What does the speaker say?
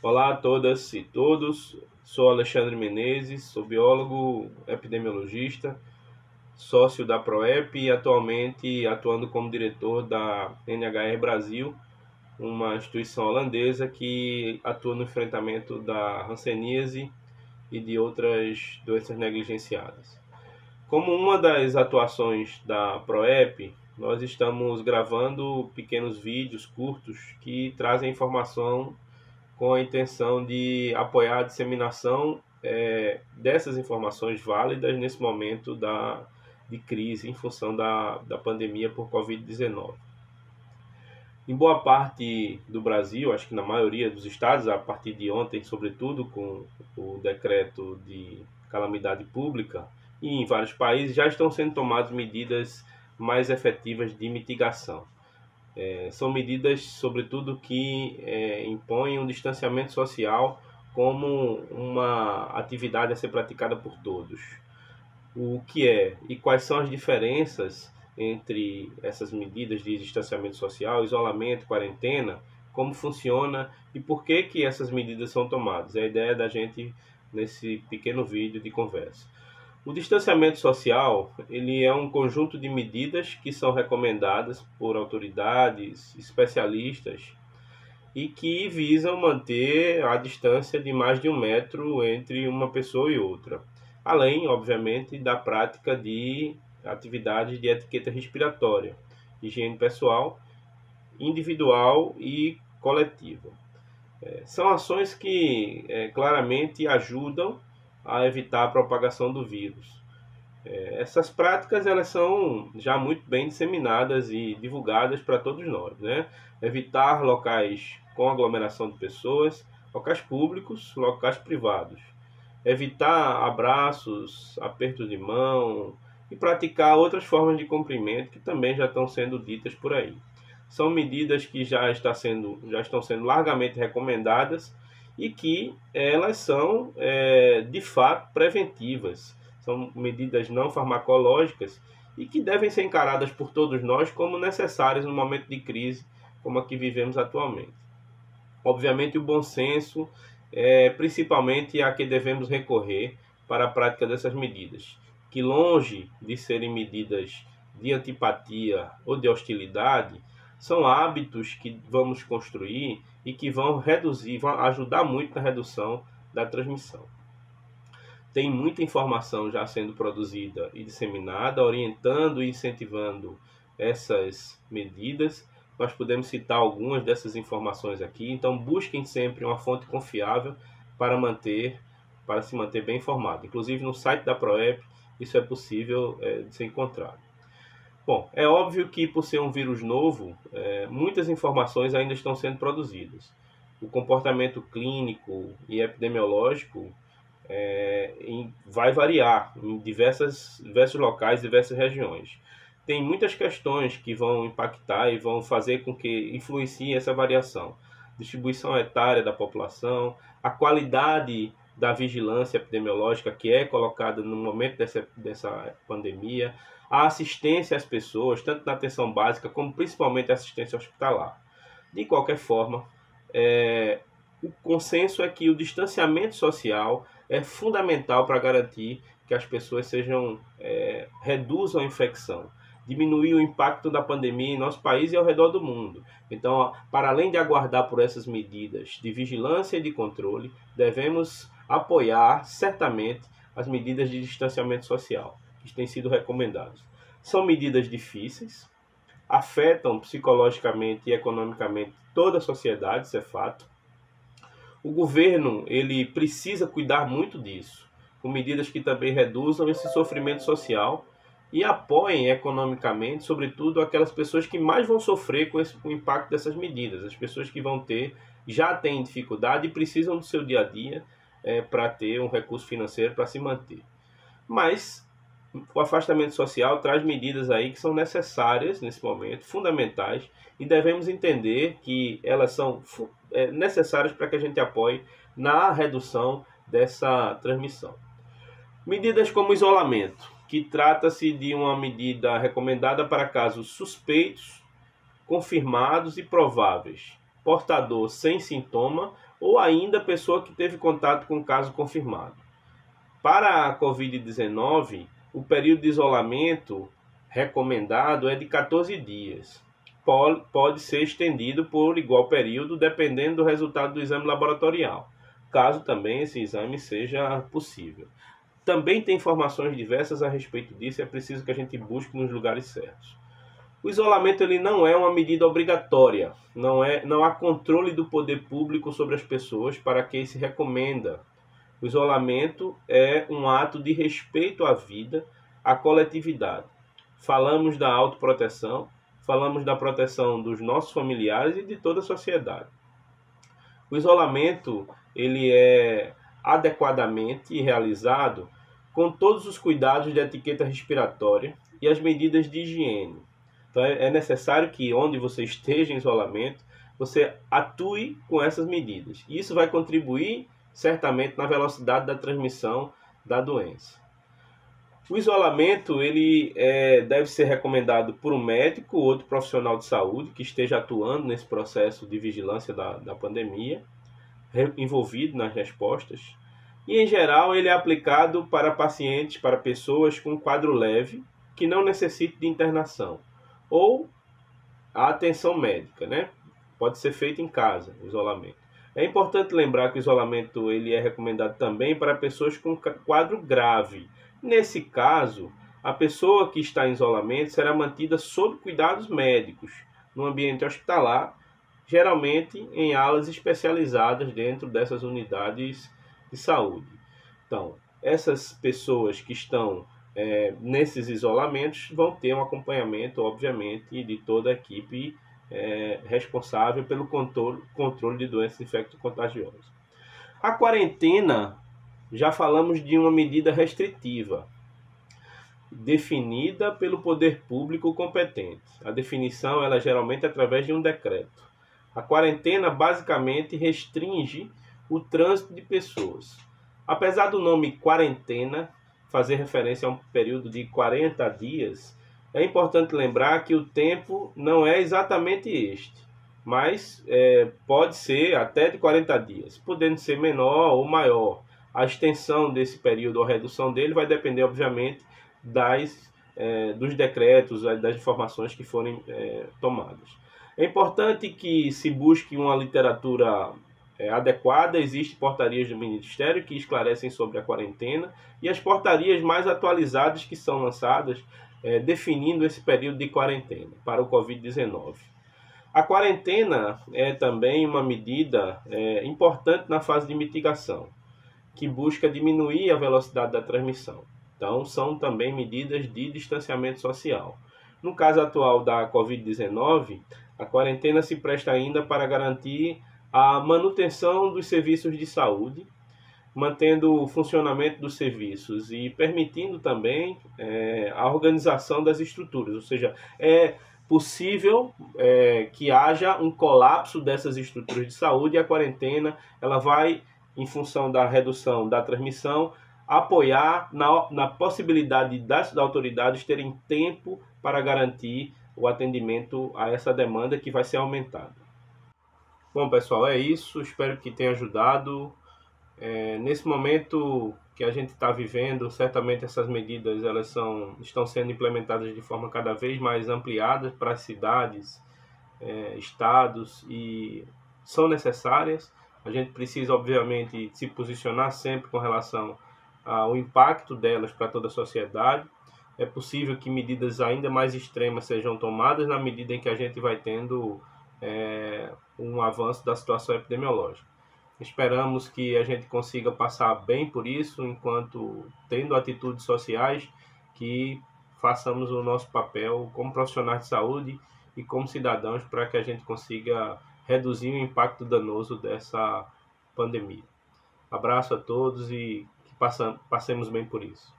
Olá a todas e todos. Sou Alexandre Menezes, sou biólogo epidemiologista, sócio da Proep e atualmente atuando como diretor da NHR Brasil, uma instituição holandesa que atua no enfrentamento da hanseníase e de outras doenças negligenciadas. Como uma das atuações da Proep, nós estamos gravando pequenos vídeos curtos que trazem informação com a intenção de apoiar a disseminação é, dessas informações válidas nesse momento da, de crise em função da, da pandemia por Covid-19. Em boa parte do Brasil, acho que na maioria dos estados, a partir de ontem, sobretudo com o decreto de calamidade pública, e em vários países já estão sendo tomadas medidas mais efetivas de mitigação. É, são medidas, sobretudo, que é, impõem um distanciamento social como uma atividade a ser praticada por todos. O que é e quais são as diferenças entre essas medidas de distanciamento social, isolamento, quarentena, como funciona e por que, que essas medidas são tomadas. É a ideia da gente nesse pequeno vídeo de conversa. O distanciamento social ele é um conjunto de medidas que são recomendadas por autoridades, especialistas e que visam manter a distância de mais de um metro entre uma pessoa e outra, além, obviamente, da prática de atividades de etiqueta respiratória, higiene pessoal, individual e coletiva. É, são ações que é, claramente ajudam a evitar a propagação do vírus. É, essas práticas elas são já muito bem disseminadas e divulgadas para todos nós, né? Evitar locais com aglomeração de pessoas, locais públicos, locais privados. Evitar abraços, apertos de mão e praticar outras formas de cumprimento que também já estão sendo ditas por aí. São medidas que já, está sendo, já estão sendo largamente recomendadas e que elas são é, de fato preventivas, são medidas não farmacológicas e que devem ser encaradas por todos nós como necessárias no momento de crise como a que vivemos atualmente. Obviamente, o bom senso é principalmente a que devemos recorrer para a prática dessas medidas, que longe de serem medidas de antipatia ou de hostilidade, são hábitos que vamos construir e que vão reduzir, vão ajudar muito na redução da transmissão. Tem muita informação já sendo produzida e disseminada, orientando e incentivando essas medidas. Nós podemos citar algumas dessas informações aqui, então busquem sempre uma fonte confiável para manter para se manter bem informado. Inclusive no site da Proep isso é possível é, de ser encontrado. Bom, é óbvio que por ser um vírus novo, é, muitas informações ainda estão sendo produzidas. O comportamento clínico e epidemiológico é, em, vai variar em diversas, diversos locais, diversas regiões. Tem muitas questões que vão impactar e vão fazer com que influencie essa variação. Distribuição etária da população, a qualidade da vigilância epidemiológica que é colocada no momento dessa, dessa pandemia, a assistência às pessoas, tanto na atenção básica como principalmente a assistência hospitalar. De qualquer forma, é, o consenso é que o distanciamento social é fundamental para garantir que as pessoas sejam é, reduzam a infecção, diminuir o impacto da pandemia em nosso país e ao redor do mundo. Então, para além de aguardar por essas medidas de vigilância e de controle, devemos apoiar certamente as medidas de distanciamento social que têm sido recomendados. São medidas difíceis, afetam psicologicamente e economicamente toda a sociedade, isso é fato. O governo ele precisa cuidar muito disso, com medidas que também reduzam esse sofrimento social e apoiem economicamente, sobretudo, aquelas pessoas que mais vão sofrer com, esse, com o impacto dessas medidas, as pessoas que vão ter, já têm dificuldade e precisam do seu dia a dia é, para ter um recurso financeiro para se manter. Mas o afastamento social traz medidas aí que são necessárias nesse momento, fundamentais, e devemos entender que elas são é, necessárias para que a gente apoie na redução dessa transmissão. Medidas como isolamento, que trata-se de uma medida recomendada para casos suspeitos, confirmados e prováveis, portador sem sintoma ou ainda pessoa que teve contato com caso confirmado. Para a Covid-19, o período de isolamento recomendado é de 14 dias. Pode, ser estendido por igual período, dependendo do resultado do exame laboratorial, caso também esse exame seja possível. Também tem informações diversas a respeito disso, é preciso que a gente busque nos lugares certos. O isolamento ele não é uma medida obrigatória, não, é, não há controle do poder público sobre as pessoas para quem se recomenda. O isolamento é um ato de respeito à vida, à coletividade. Falamos da autoproteção, falamos da proteção dos nossos familiares e de toda a sociedade. O isolamento ele é adequadamente realizado com todos os cuidados de etiqueta respiratória e as medidas de higiene. Então é, é necessário que onde você esteja em isolamento, você atue com essas medidas. Isso vai contribuir certamente na velocidade da transmissão da doença. O isolamento ele é, deve ser recomendado por um médico ou outro profissional de saúde que esteja atuando nesse processo de vigilância da, da pandemia, envolvido nas respostas e em geral ele é aplicado para pacientes, para pessoas com quadro leve que não necessitem de internação ou a atenção médica, né? Pode ser feito em casa, isolamento. É importante lembrar que o isolamento ele é recomendado também para pessoas com quadro grave. Nesse caso, a pessoa que está em isolamento será mantida sob cuidados médicos no ambiente hospitalar, geralmente em alas especializadas dentro dessas unidades de saúde. Então, essas pessoas que estão é, nesses isolamentos vão ter um acompanhamento, obviamente, de toda a equipe é, responsável pelo controle, controle de doenças infecto-contagiosas. A quarentena, já falamos de uma medida restritiva, definida pelo poder público competente. A definição ela geralmente é através de um decreto. A quarentena basicamente restringe o trânsito de pessoas. Apesar do nome quarentena fazer referência a um período de 40 dias, é importante lembrar que o tempo não é exatamente este, mas é, pode ser até de 40 dias, podendo ser menor ou maior. A extensão desse período ou redução dele vai depender, obviamente, das, é, dos decretos, das informações que forem é, tomadas. É importante que se busque uma literatura é, adequada, existem portarias do Ministério que esclarecem sobre a quarentena e as portarias mais atualizadas que são lançadas é, definindo esse período de quarentena para o Covid-19. A quarentena é também uma medida é, importante na fase de mitigação, que busca diminuir a velocidade da transmissão. Então, são também medidas de distanciamento social. No caso atual da Covid-19, a quarentena se presta ainda para garantir a manutenção dos serviços de saúde, mantendo o funcionamento dos serviços e permitindo também é, a organização das estruturas, ou seja, é possível é, que haja um colapso dessas estruturas de saúde e a quarentena ela vai, em função da redução da transmissão, apoiar na, na possibilidade das autoridades terem tempo para garantir o atendimento a essa demanda que vai ser aumentada. Bom, pessoal, é isso. Espero que tenha ajudado. É, nesse momento que a gente está vivendo, certamente essas medidas elas são, estão sendo implementadas de forma cada vez mais ampliada para as cidades, é, estados e são necessárias. A gente precisa, obviamente, se posicionar sempre com relação ao impacto delas para toda a sociedade. É possível que medidas ainda mais extremas sejam tomadas na medida em que a gente vai tendo é, um avanço da situação epidemiológica. Esperamos que a gente consiga passar bem por isso, enquanto tendo atitudes sociais que façamos o nosso papel como profissionais de saúde e como cidadãos para que a gente consiga reduzir o impacto danoso dessa pandemia. Abraço a todos e que passemos bem por isso.